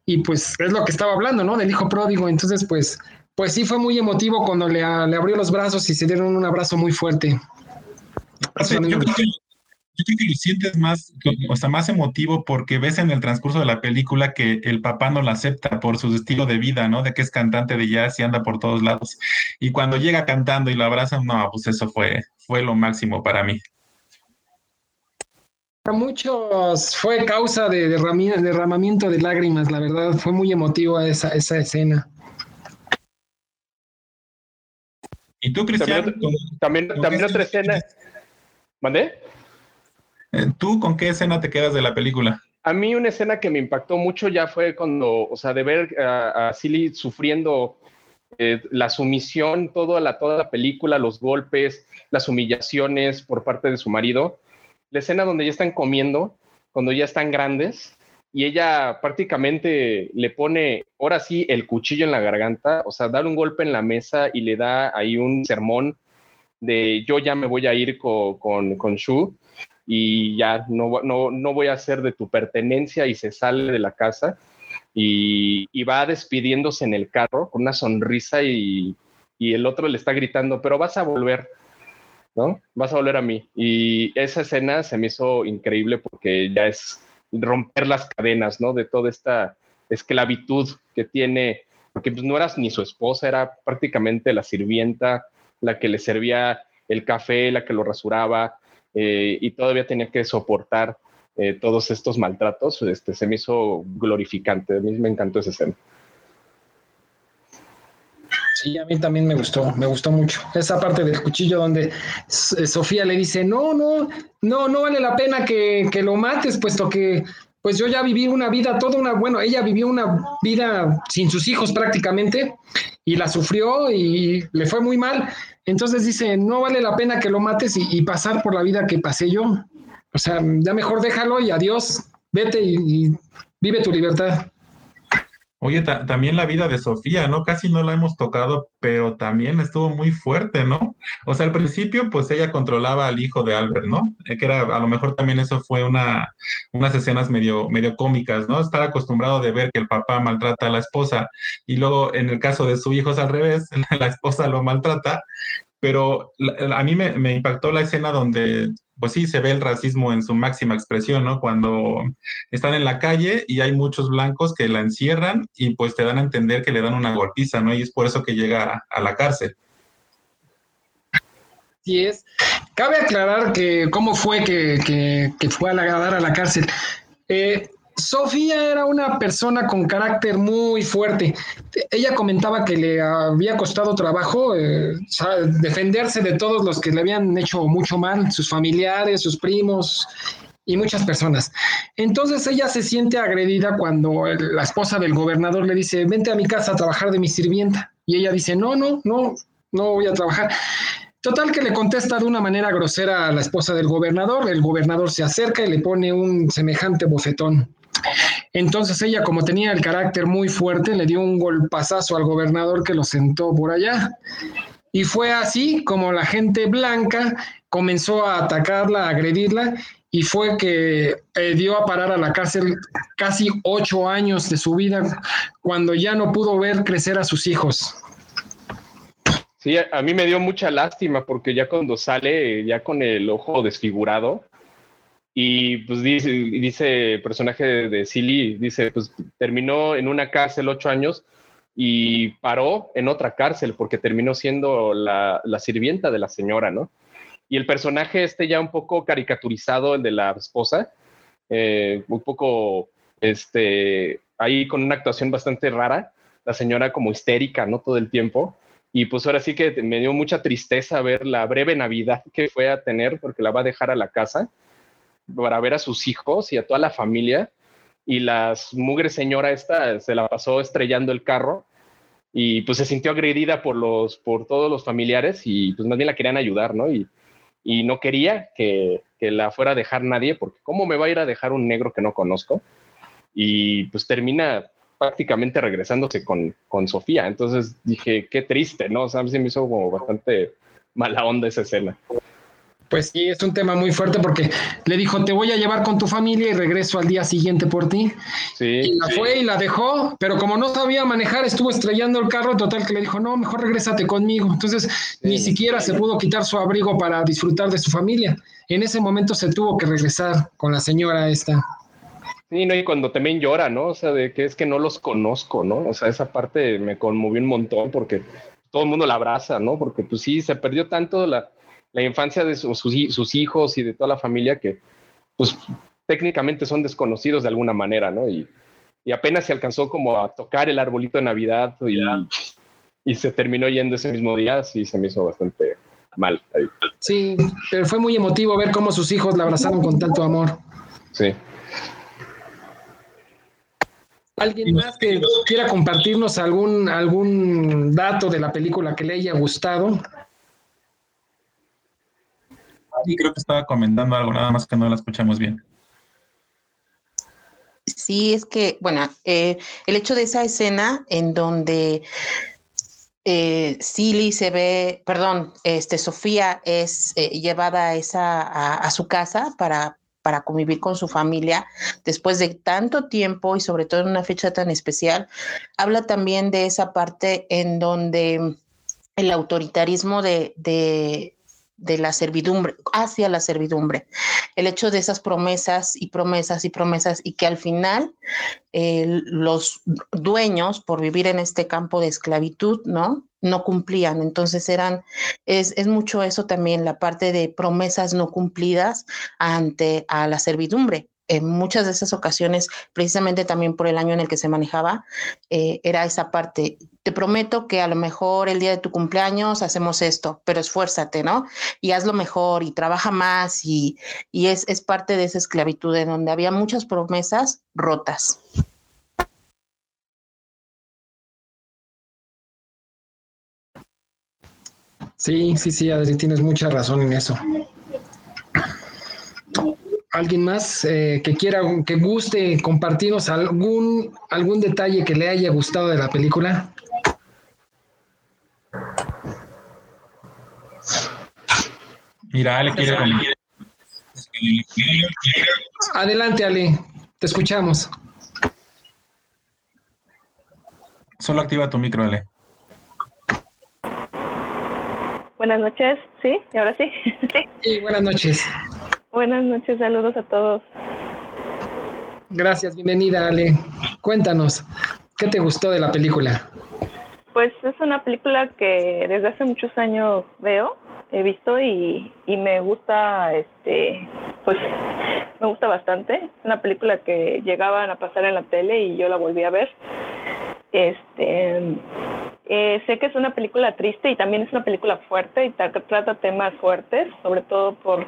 Y pues es lo que estaba hablando, ¿no? Del hijo pródigo. Entonces, pues, pues sí fue muy emotivo cuando le, le abrió los brazos y se dieron un abrazo muy fuerte. Yo creo que lo sientes más, o sea, más emotivo porque ves en el transcurso de la película que el papá no la acepta por su estilo de vida, ¿no? De que es cantante de jazz y anda por todos lados. Y cuando llega cantando y lo abrazan, no, pues eso fue, fue lo máximo para mí. Para muchos fue causa de derramamiento de lágrimas, la verdad, fue muy emotiva esa, esa escena. ¿Y tú, Cristian? También, también, otra escena. ¿Mandé? Eh, ¿Tú con qué escena te quedas de la película? A mí una escena que me impactó mucho ya fue cuando, o sea, de ver a, Silly sufriendo eh, la sumisión, toda la, toda la película, los golpes, las humillaciones por parte de su marido. La escena donde ya están comiendo, cuando ya están grandes, y ella prácticamente le pone, ahora sí, el cuchillo en la garganta, o sea, dar un golpe en la mesa y le da ahí un sermón de yo ya me voy a ir con, con, con Shu y ya no, no, no voy a ser de tu pertenencia y se sale de la casa y, va despidiéndose en el carro con una sonrisa y, y, el otro le está gritando, pero vas a volver, ¿no? Vas a volver a mí. Y esa escena se me hizo increíble porque ya es romper las cadenas, ¿no? De toda esta esclavitud que tiene, porque pues no eras ni su esposa, era prácticamente la sirvienta, la que le servía el café, la que lo rasuraba, eh, y todavía tenía que soportar eh, todos estos maltratos, este, se me hizo glorificante. A mí me encantó esa escena. Sí, a mí también me gustó, me gustó mucho. Esa parte del cuchillo donde eh, Sofía le dice, no, no, no, no vale la pena que, que, lo mates, puesto que pues yo ya viví una vida, toda una, bueno, ella vivió una vida sin sus hijos prácticamente y la sufrió y le fue muy mal. Entonces dice, no vale la pena que lo mates y, pasar por la vida que pasé yo. O sea, ya mejor déjalo y adiós, vete y vive tu libertad. Oye, también la vida de Sofía, ¿no? Casi no la hemos tocado, pero también estuvo muy fuerte, ¿no? O sea, al principio, pues ella controlaba al hijo de Albert, ¿no? Eh, que era, a lo mejor también eso fue una, unas escenas medio, medio cómicas, ¿no? Estar acostumbrado de ver que el papá maltrata a la esposa y luego en el caso de su hijo es al revés, la esposa lo maltrata, pero a mí me, me impactó la escena donde pues sí, se ve el racismo en su máxima expresión, ¿no? Cuando están en la calle y hay muchos blancos que la encierran y pues te dan a entender que le dan una golpiza, ¿no? Y es por eso que llega a la cárcel. Sí es. Cabe aclarar que cómo fue que, fue a, la, dar a la cárcel. Eh, Sofía era una persona con carácter muy fuerte. Ella comentaba que le había costado trabajo eh, defenderse de todos los que le habían hecho mucho mal, sus familiares, sus primos y muchas personas. Entonces ella se siente agredida cuando la esposa del gobernador le dice, vente a mi casa a trabajar de mi sirvienta. Y ella dice, no, no, no, no voy a trabajar. Total que le contesta de una manera grosera a la esposa del gobernador, el gobernador se acerca y le pone un semejante bofetón. Entonces ella, como tenía el carácter muy fuerte, le dio un golpazazo al gobernador que lo sentó por allá. Y fue así como la gente blanca comenzó a atacarla, a agredirla, y fue que eh, dio a parar a la cárcel casi ocho años de su vida, cuando ya no pudo ver crecer a sus hijos. Sí, a mí me dio mucha lástima porque ya cuando sale, ya con el ojo desfigurado, y pues dice, dice el personaje de, Silly, dice, pues terminó en una cárcel ocho años y paró en otra cárcel porque terminó siendo la, sirvienta de la señora, ¿no? Y el personaje este ya un poco caricaturizado, el de la esposa, eh, un poco, este, ahí con una actuación bastante rara, la señora como histérica, ¿no? Todo el tiempo. Y pues ahora sí que me dio mucha tristeza ver la breve Navidad que fue a tener porque la va a dejar a la casa para ver a sus hijos y a toda la familia. Y la mugre señora esta se la pasó estrellando el carro y pues se sintió agredida por, los, por todos los familiares y pues más la querían ayudar, ¿no? Y, y no quería que, que, la fuera a dejar nadie porque ¿cómo me va a ir a dejar un negro que no conozco? Y pues termina prácticamente regresándose con, con Sofía. Entonces dije, qué triste, ¿no? O sea, se me hizo como bastante mala onda esa escena. Pues sí, es un tema muy fuerte porque le dijo, te voy a llevar con tu familia y regreso al día siguiente por ti. Sí, y la fue y la dejó, pero como no sabía manejar, estuvo estrellando el carro, total que le dijo, no, mejor regrésate conmigo. Entonces, ni siquiera se pudo quitar su abrigo para disfrutar de su familia. En ese momento se tuvo que regresar con la señora esta. Sí, no, y cuando también llora, ¿no? O sea, de que es que no los conozco, ¿no? O sea, esa parte me conmovió un montón porque todo el mundo la abraza, ¿no? Porque pues sí, se perdió tanto la, la infancia de sus, sus, hijos y de toda la familia que pues técnicamente son desconocidos de alguna manera, ¿no? Y, y apenas se alcanzó como a tocar el arbolito de Navidad y, y se terminó yendo ese mismo día, sí, se me hizo bastante mal. Sí, pero fue muy emotivo ver cómo sus hijos la abrazaron con tanto amor. Sí. ¿Alguien más que quiera compartirnos algún, algún dato de la película que le haya gustado? Y creo que estaba comentando algo, nada más que no la escuchamos bien. Sí, es que, bueno, eh, el hecho de esa escena en donde eh, Silly se ve, perdón, este, Sofía es eh, llevada a, esa, a, su casa para, para convivir con su familia después de tanto tiempo y sobre todo en una fecha tan especial, habla también de esa parte en donde el autoritarismo de, de la servidumbre, hacia la servidumbre. El hecho de esas promesas y promesas y promesas y que al final los dueños, por vivir en este campo de esclavitud, ¿no? No cumplían. Entonces eran, es, es mucho eso también, la parte de promesas no cumplidas ante a la servidumbre en muchas de esas ocasiones, precisamente también por el año en el que se manejaba, eh, era esa parte. Te prometo que a lo mejor el día de tu cumpleaños hacemos esto, pero esfuérzate, ¿no? Y hazlo mejor y trabaja más y, y es, es parte de esa esclavitud en donde había muchas promesas rotas. Sí, sí, sí, Adri, tienes mucha razón en eso. ¿Alguien más eh, que quiera, que guste compartirnos algún, algún detalle que le haya gustado de la película? Mira, Ale quiere... Adelante, Ale, te escuchamos. Solo activa tu micro, Ale. Buenas noches, ¿sí? ¿Y ahora sí? Sí, buenas noches. Buenas noches, saludos a todos. Gracias, bienvenida Ale. Cuéntanos, ¿qué te gustó de la película? Pues es una película que desde hace muchos años veo, he visto y, y me gusta, este, pues me gusta bastante. Es una película que llegaban a pasar en la tele y yo la volví a ver. Este, eh, sé que es una película triste y también es una película fuerte y trata temas fuertes, sobre todo por,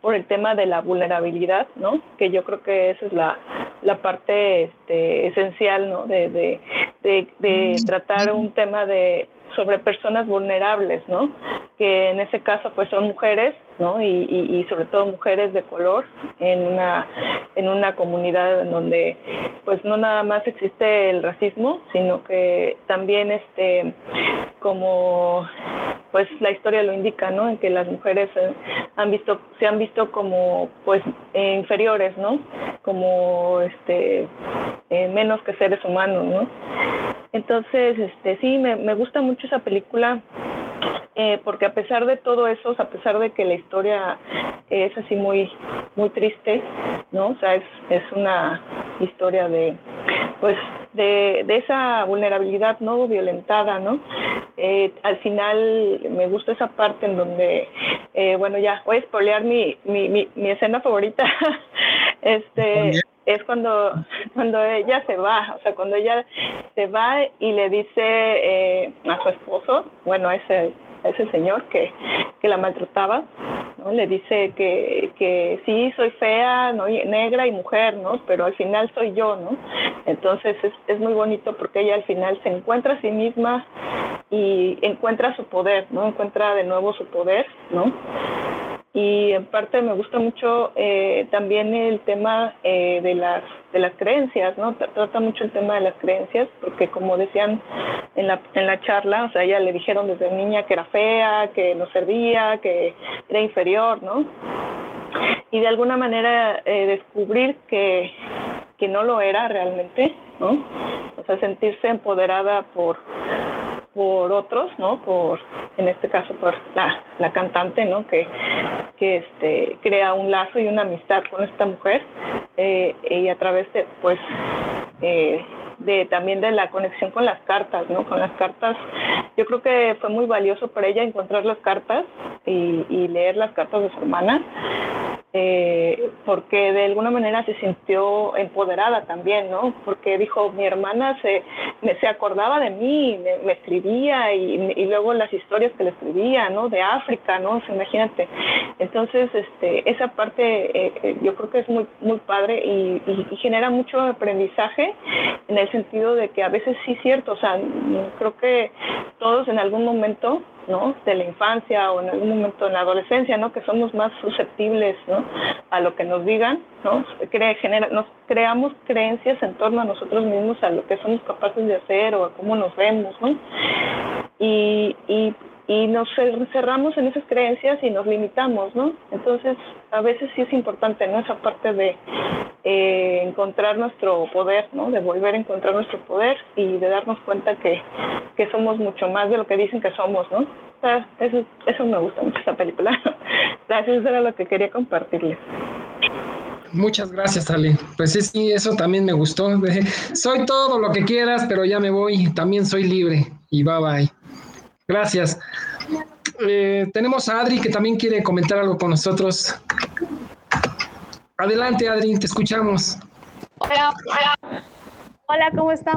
por el tema de la vulnerabilidad, ¿no? Que yo creo que esa es la, la parte este, esencial, ¿no? De, de, de, de tratar un tema de sobre personas vulnerables, ¿no? Que en ese caso pues son mujeres, ¿no? Y, y, sobre todo mujeres de color en una, en una comunidad en donde pues no nada más existe el racismo, sino que también este, como pues la historia lo indica, ¿no? En que las mujeres han visto, se han visto como pues inferiores, ¿no? Como este eh, menos que seres humanos, ¿no? Entonces, este, sí, me, me gusta mucho esa película eh, porque a pesar de todo eso, a pesar de que la historia es así muy, muy triste, ¿no? O sea, es, es una historia de, pues, de, de esa vulnerabilidad no violentada, ¿no? Eh, al final me gusta esa parte en donde, eh, bueno, ya voy a spoilear mi, mi, mi, mi escena favorita. este es cuando, cuando ella se va, o sea, cuando ella se va y le dice eh, a su esposo, bueno, ese ese señor que, que la maltrataba, ¿no? Le dice que, que sí, soy fea, ¿no? negra y mujer, ¿no? Pero al final soy yo, ¿no? Entonces es, es muy bonito porque ella al final se encuentra a sí misma y encuentra su poder, ¿no? Encuentra de nuevo su poder, ¿no? Y en parte me gusta mucho eh, también el tema eh, de las de las creencias no trata mucho el tema de las creencias porque como decían en la en la charla o sea ella le dijeron desde niña que era fea que no servía que era inferior no y de alguna manera eh, descubrir que que no lo era realmente no o sea sentirse empoderada por por otros, ¿no? Por, en este caso, por la, la cantante, ¿no? Que, que este, crea un lazo y una amistad con esta mujer eh, y a través de, pues, eh, de también de la conexión con las cartas, ¿no? Con las cartas, yo creo que fue muy valioso para ella encontrar las cartas y, y leer las cartas de su hermana eh, porque de alguna manera se sintió empoderada también, ¿no? Porque dijo, mi hermana se, me, se acordaba de mí, me, escribía y, y, luego las historias que le escribía, ¿no? De África, ¿no? imagínate. Entonces, este, esa parte eh, eh, yo creo que es muy, muy padre y, y, genera mucho aprendizaje en el sentido de que a veces sí es cierto, o sea, creo que todos en algún momento ¿no? de la infancia o en algún momento en la adolescencia, ¿no? que somos más susceptibles ¿no? a lo que nos digan, ¿no? genera, nos creamos creencias en torno a nosotros mismos, a lo que somos capaces de hacer o a cómo nos vemos. ¿no? Y, y y nos cerramos en esas creencias y nos limitamos, ¿no? Entonces, a veces sí es importante, ¿no? Esa parte de eh, encontrar nuestro poder, ¿no? De volver a encontrar nuestro poder y de darnos cuenta que, que somos mucho más de lo que dicen que somos, ¿no? O sea, eso, eso me gusta mucho esa película. Gracias, eso era lo que quería compartirles. Muchas gracias, Ale. Pues sí, sí, eso también me gustó. Soy todo lo que quieras, pero ya me voy. También soy libre. Y bye bye. Gracias. Eh, tenemos a Adri que también quiere comentar algo con nosotros. Adelante, Adri, te escuchamos. Hola, hola. ¿cómo estás?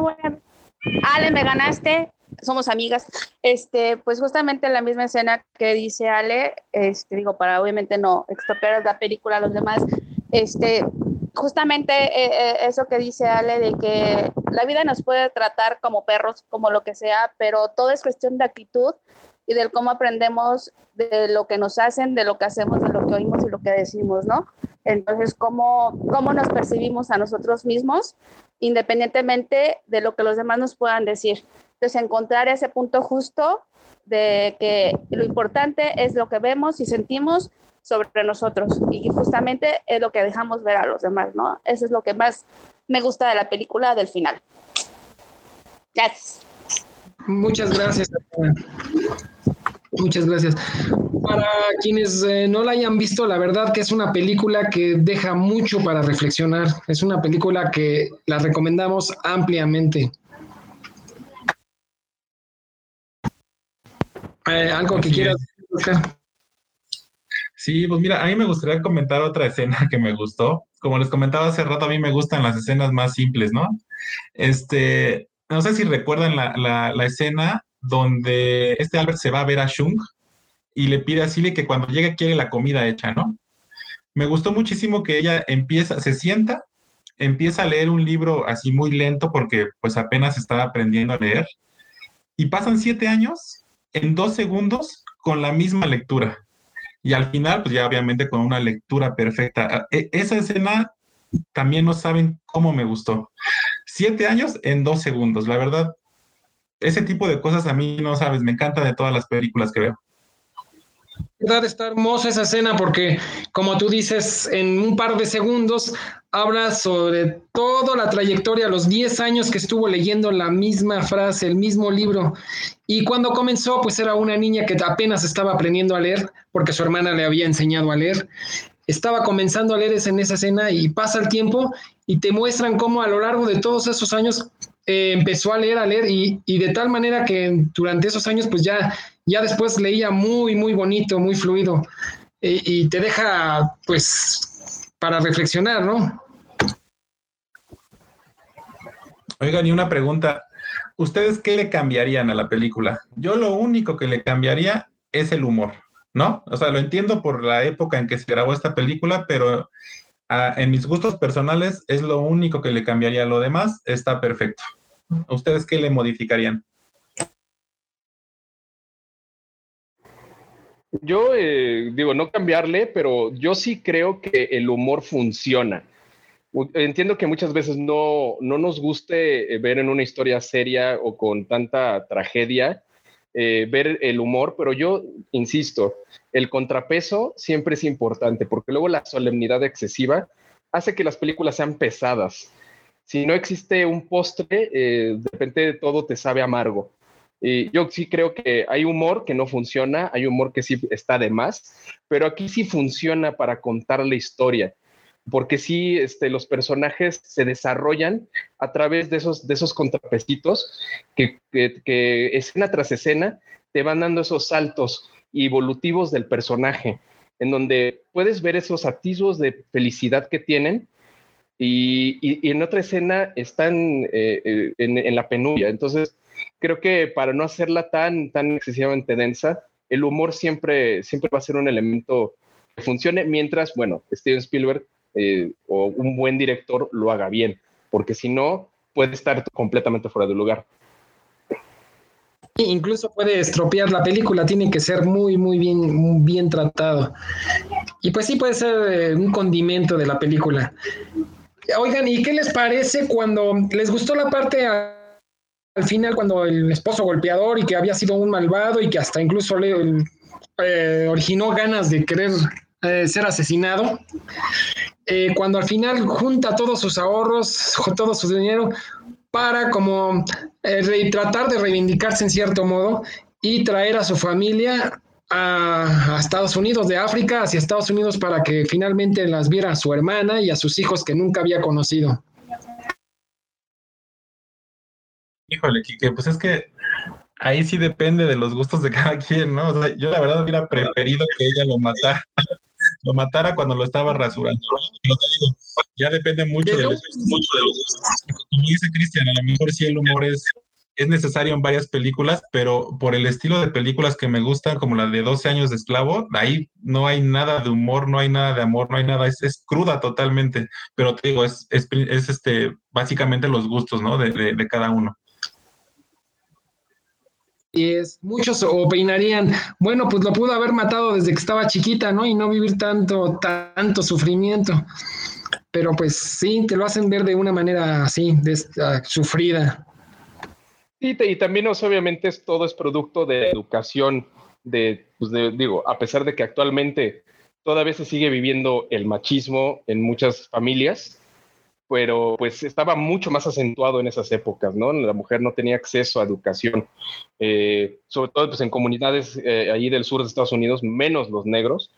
Ale, me ganaste. Somos amigas. Este, pues justamente la misma escena que dice Ale, este, digo, para obviamente no extrapear la película a los demás, este, justamente eh, eh, eso que dice Ale de que la vida nos puede tratar como perros, como lo que sea, pero todo es cuestión de actitud y del cómo aprendemos de lo que nos hacen, de lo que hacemos, de lo que oímos y lo que decimos, ¿no? Entonces, cómo, cómo nos percibimos a nosotros mismos, independientemente de lo que los demás nos puedan decir. Entonces, encontrar ese punto justo de que lo importante es lo que vemos y sentimos sobre nosotros y justamente es lo que dejamos ver a los demás, ¿no? Eso es lo que más me gusta de la película del final. Gracias. Muchas gracias. Muchas gracias. Para quienes eh, no la hayan visto, la verdad que es una película que deja mucho para reflexionar. Es una película que la recomendamos ampliamente. Eh, ¿Algo que quieras decir, Sí, pues mira, a mí me gustaría comentar otra escena que me gustó. Como les comentaba hace rato, a mí me gustan las escenas más simples, ¿no? Este, no sé si recuerdan la, la, escena donde este Albert se va a ver a Shung y le pide a Silly que cuando llegue quiere la comida hecha, ¿no? Me gustó muchísimo que ella empieza, se sienta, empieza a leer un libro así muy lento porque pues apenas estaba aprendiendo a leer y pasan siete años en dos segundos con la misma lectura. Y al final, pues ya obviamente con una lectura perfecta. Ah, e, esa escena también no saben cómo me gustó. Siete años en dos segundos, la verdad. Ese tipo de cosas a mí no sabes, me encanta de todas las películas que veo verdad está hermosa esa escena porque, como tú dices, en un par de segundos habla sobre toda la trayectoria, los 10 años que estuvo leyendo la misma frase, el mismo libro. Y cuando comenzó, pues era una niña que apenas estaba aprendiendo a leer porque su hermana le había enseñado a leer. Estaba comenzando a leer en esa escena y pasa el tiempo y te muestran cómo a lo largo de todos esos años eh, empezó a leer, a leer y, y, de tal manera que durante esos años pues ya ya después leía muy, muy bonito, muy fluido y, te deja pues para reflexionar, ¿no? Oigan, y una pregunta. ¿Ustedes qué le cambiarían a la película? Yo lo único que le cambiaría es el humor, ¿no? O sea, lo entiendo por la época en que se grabó esta película, pero ah, en mis gustos personales es lo único que le cambiaría. Lo demás está perfecto. ¿Ustedes qué le modificarían? Yo eh, digo, no cambiarle, pero yo sí creo que el humor funciona. Entiendo que muchas veces no, no nos guste eh, ver en una historia seria o con tanta tragedia, eh, ver el humor, pero yo insisto, el contrapeso siempre es importante porque luego la solemnidad excesiva hace que las películas sean pesadas. Si no existe un postre, de repente todo te sabe amargo. Y yo sí creo que hay humor que no funciona, hay humor que sí está de más, pero aquí sí funciona para contar la historia, porque sí este, los personajes se desarrollan a través de esos, de esos contrapesitos que, que, escena tras escena te van dando esos saltos evolutivos del personaje, en donde puedes ver esos atisbos de felicidad que tienen y, y, en otra escena están eh, eh, en, en, la penuria. Entonces, creo que para no hacerla tan, tan excesivamente densa, el humor siempre, siempre va a ser un elemento que funcione mientras, bueno, Steven Spielberg eh, o un buen director lo haga bien, porque si no, puede estar completamente fuera de lugar. Incluso puede estropear la película, tiene que ser muy, muy bien, muy bien tratado. Y pues sí puede ser eh, un condimento de la película. Oigan, ¿y qué les parece cuando les gustó la parte al final cuando el esposo golpeador y que había sido un malvado y que hasta incluso le eh, originó ganas de querer eh, ser asesinado, eh, cuando al final junta todos sus ahorros, todo su dinero para como tratar de reivindicarse en cierto modo y traer a su familia a, a, Estados Unidos, de África hacia Estados Unidos para que finalmente las viera a su hermana y a sus hijos que nunca había conocido. Híjole, Kike, pues es que ahí sí depende de los gustos de cada quien, ¿no? O sea, yo la verdad hubiera preferido que ella lo matara, lo matara cuando lo estaba rasurando. ¿no? Digo, ya depende mucho de, los, mucho de los Como dice Cristian, a lo mejor sí el humor es, es necesario en varias películas, pero por el estilo de películas que me gustan, como la de 12 años de esclavo, ahí no hay nada de humor, no hay nada de amor, no hay nada, es, es cruda totalmente. Pero te digo, es, es, es, este, básicamente los gustos, ¿no? de, de, de cada uno es, muchos opinarían, bueno, pues lo pudo haber matado desde que estaba chiquita, ¿no? Y no vivir tanto, tanto sufrimiento. Pero pues sí, te lo hacen ver de una manera así, de, sufrida. Y, y también obviamente es, todo es producto de educación, de, pues de, digo, a pesar de que actualmente todavía se sigue viviendo el machismo en muchas familias, pero pues estaba mucho más acentuado en esas épocas, ¿no? La mujer no tenía acceso a educación, eh, sobre todo pues en comunidades eh, ahí del sur de Estados Unidos, menos los negros,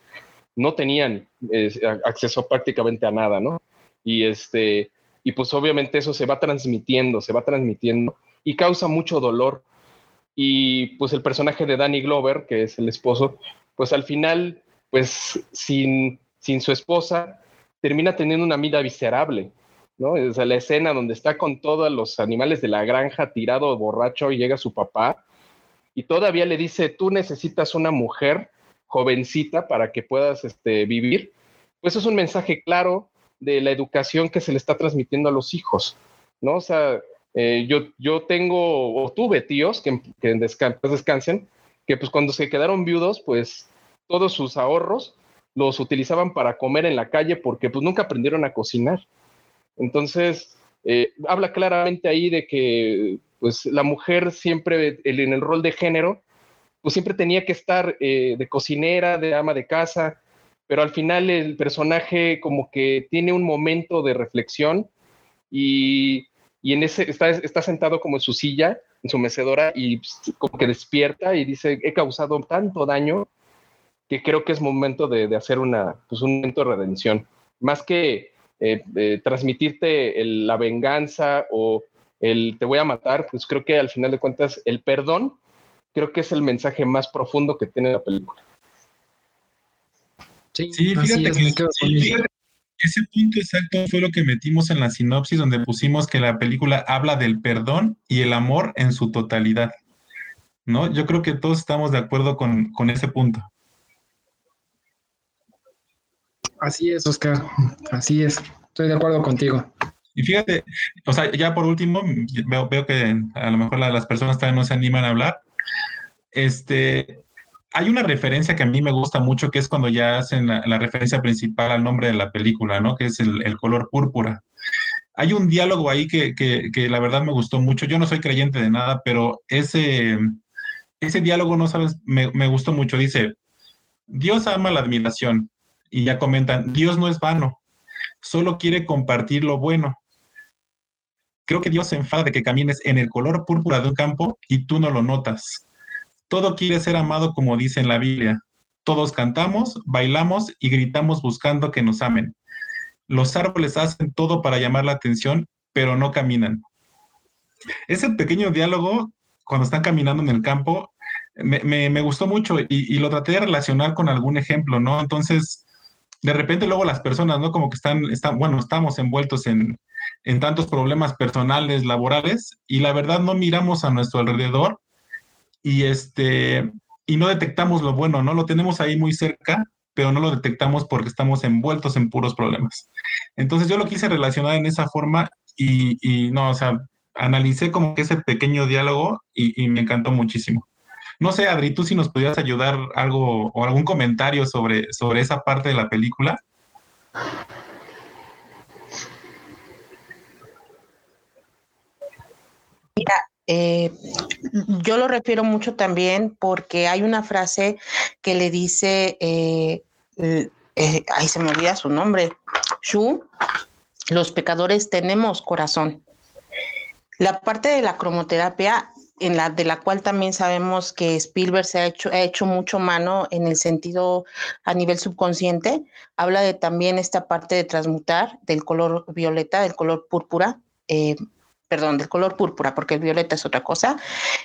no tenían eh, acceso prácticamente a nada, ¿no? Y este, y pues obviamente eso se va transmitiendo, se va transmitiendo y causa mucho dolor. Y pues el personaje de Danny Glover, que es el esposo, pues al final, pues sin, sin su esposa, termina teniendo una vida miserable ¿no? O sea, la escena donde está con todos los animales de la granja tirado borracho y llega su papá y todavía le dice, tú necesitas una mujer jovencita para que puedas este, vivir, pues es un mensaje claro de la educación que se le está transmitiendo a los hijos, ¿no? O sea, eh, yo, yo tengo o tuve tíos que, que descansen, que pues cuando se quedaron viudos, pues todos sus ahorros los utilizaban para comer en la calle porque pues nunca aprendieron a cocinar. Entonces, eh, habla claramente ahí de que pues, la mujer siempre en el rol de género, pues siempre tenía que estar eh, de cocinera, de ama de casa, pero al final el personaje como que tiene un momento de reflexión y, y en ese está, está sentado como en su silla, en su mecedora y como que despierta y dice, he causado tanto daño que creo que es momento de, de hacer una, pues un momento de redención. Más que eh, eh, transmitirte la venganza o el te voy a matar, pues creo que al final de cuentas el perdón creo que es el mensaje más profundo que tiene la película. Sí, fíjate, que, ese punto exacto fue lo que metimos en la sinopsis donde pusimos que la película habla del perdón y el amor en su totalidad. ¿No? Yo creo que todos estamos de acuerdo con, con ese punto. Así es, Oscar. Así es. Estoy de acuerdo contigo. Y fíjate, o sea, ya por último, veo, veo que a lo mejor las personas también no se animan a hablar. Este, hay una referencia que a mí me gusta mucho, que es cuando ya hacen la, referencia principal al nombre de la película, ¿no? Que es el, color púrpura. Hay un diálogo ahí que, que, la verdad me gustó mucho. Yo no soy creyente de nada, pero ese, ese diálogo, no sabes, me, me gustó mucho. Dice, Dios ama la admiración. Y ya comentan, Dios no es vano, solo quiere compartir lo bueno. Creo que Dios se enfada de que camines en el color púrpura de un campo y tú no lo notas. Todo quiere ser amado como dice en la Biblia. Todos cantamos, bailamos y gritamos buscando que nos amen. Los árboles hacen todo para llamar la atención, pero no caminan. Ese pequeño diálogo, cuando están caminando en el campo, me, gustó mucho y, lo traté de relacionar con algún ejemplo, ¿no? Entonces, de repente luego las personas, ¿no? Como que están, están bueno, estamos envueltos en, en tantos problemas personales, laborales, y la verdad no miramos a nuestro alrededor y este y no detectamos lo bueno, ¿no? Lo tenemos ahí muy cerca, pero no lo detectamos porque estamos envueltos en puros problemas. Entonces yo lo quise relacionar en esa forma y, y no, o sea, analicé como que ese pequeño diálogo y, y, me encantó muchísimo. No sé, Adri, tú si nos pudieras ayudar algo o algún comentario sobre, sobre esa parte de la película. Mira, eh, yo lo refiero mucho también porque hay una frase que le dice, eh, eh, ahí se me olvida su nombre, Shu, los pecadores tenemos corazón. La parte de la cromoterapia, en la de la cual también sabemos que Spielberg se ha hecho, ha hecho mucho mano en el sentido a nivel subconsciente, habla de también esta parte de transmutar del color violeta, del color púrpura, eh, perdón, del color púrpura, porque el violeta es otra cosa,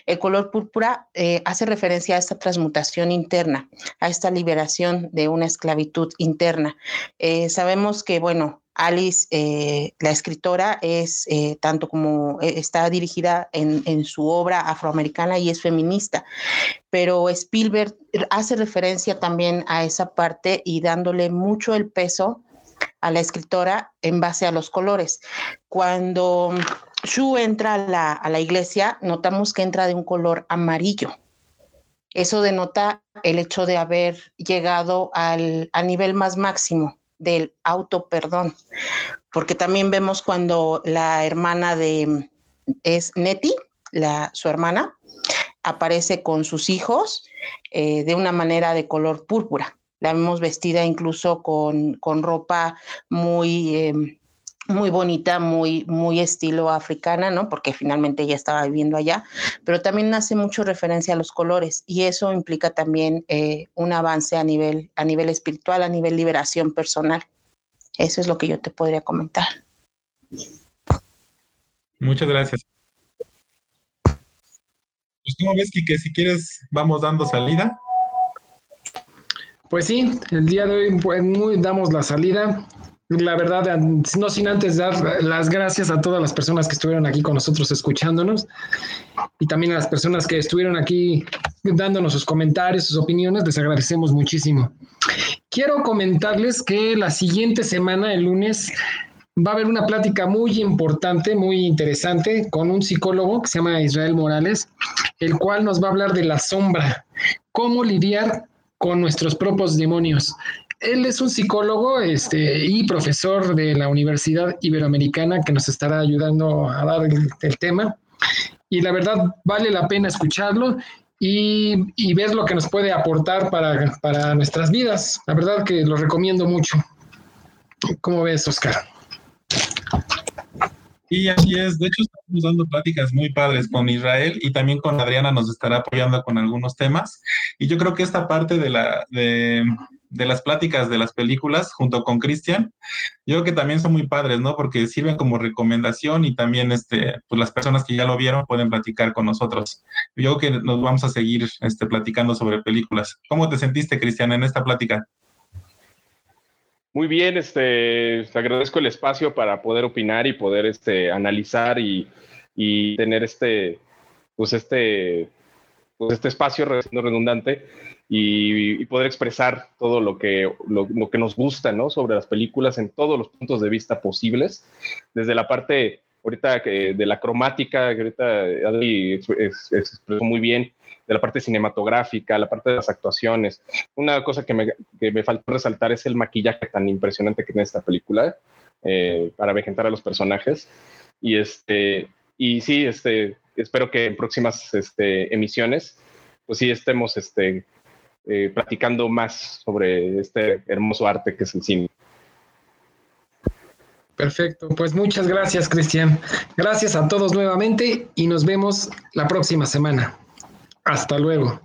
el color púrpura eh, hace referencia a esta transmutación interna, a esta liberación de una esclavitud interna. Eh, sabemos que, bueno, Alice, eh, la escritora, es tanto como está dirigida en, en, su obra afroamericana y es feminista, pero Spielberg hace referencia también a esa parte y dándole mucho el peso a la escritora en base a los colores. Cuando Shu entra a la, iglesia, notamos que entra de un color amarillo. Eso denota el hecho de haber llegado al, nivel más máximo del auto perdón, porque también vemos cuando la hermana de es Neti, la, su hermana, aparece con sus hijos eh, de una manera de color púrpura. La vemos vestida incluso con, ropa muy em, muy bonita, muy, muy estilo africana, ¿no? Porque finalmente ella estaba viviendo allá, pero también hace mucho referencia a los colores y eso implica también eh, un avance a nivel, a nivel espiritual, a nivel liberación personal. Eso es lo que yo te podría comentar. Muchas gracias. Pues como ves, que si quieres, vamos dando salida. Pues sí, el día de hoy pues, muy, damos la salida la verdad, no sin antes dar las gracias a todas las personas que estuvieron aquí con nosotros escuchándonos y también a las personas que estuvieron aquí dándonos sus comentarios, sus opiniones, les agradecemos muchísimo. Quiero comentarles que la siguiente semana, el lunes, va a haber una plática muy importante, muy interesante, con un psicólogo que se llama Israel Morales, el cual nos va a hablar de la sombra, cómo lidiar con nuestros propios demonios él es un psicólogo este, y profesor de la Universidad Iberoamericana que nos estará ayudando a dar el, tema. Y la verdad vale la pena escucharlo y, ver lo que nos puede aportar para, para, nuestras vidas. La verdad que lo recomiendo mucho. ¿Cómo ves, Oscar? Y así es. De hecho, estamos dando pláticas muy padres con Israel y también con Adriana nos estará apoyando con algunos temas. Y yo creo que esta parte de la, de, de las pláticas de las películas junto con Cristian, yo creo que también son muy padres, ¿no? Porque sirven como recomendación y también este, pues las personas que ya lo vieron pueden platicar con nosotros. Yo creo que nos vamos a seguir este, platicando sobre películas. ¿Cómo te sentiste, Cristian, en esta plática? Muy bien, este, te agradezco el espacio para poder opinar y poder este, analizar y, y tener este, pues este, pues este espacio redundante y, poder expresar todo lo que, lo, que nos gusta, ¿no? Sobre las películas en todos los puntos de vista posibles, desde la parte ahorita que de la cromática, que ahorita Adri expresó muy bien, de la parte cinematográfica, la parte de las actuaciones. Una cosa que me, que me faltó resaltar es el maquillaje tan impresionante que tiene esta película eh, para vegetar a los personajes. Y, este, y sí, este, espero que en próximas este, emisiones, pues sí estemos este, eh, platicando más sobre este hermoso arte que es el cine. Perfecto, pues muchas gracias Cristian. Gracias a todos nuevamente y nos vemos la próxima semana. Hasta luego.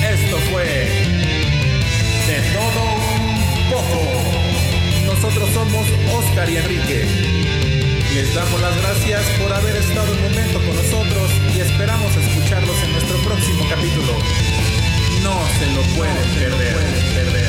Esto fue de todo un poco. Nosotros somos Oscar y Enrique. Les damos las gracias por haber estado un momento con nosotros y esperamos escucharlos en nuestro próximo capítulo. No se lo pueden perder.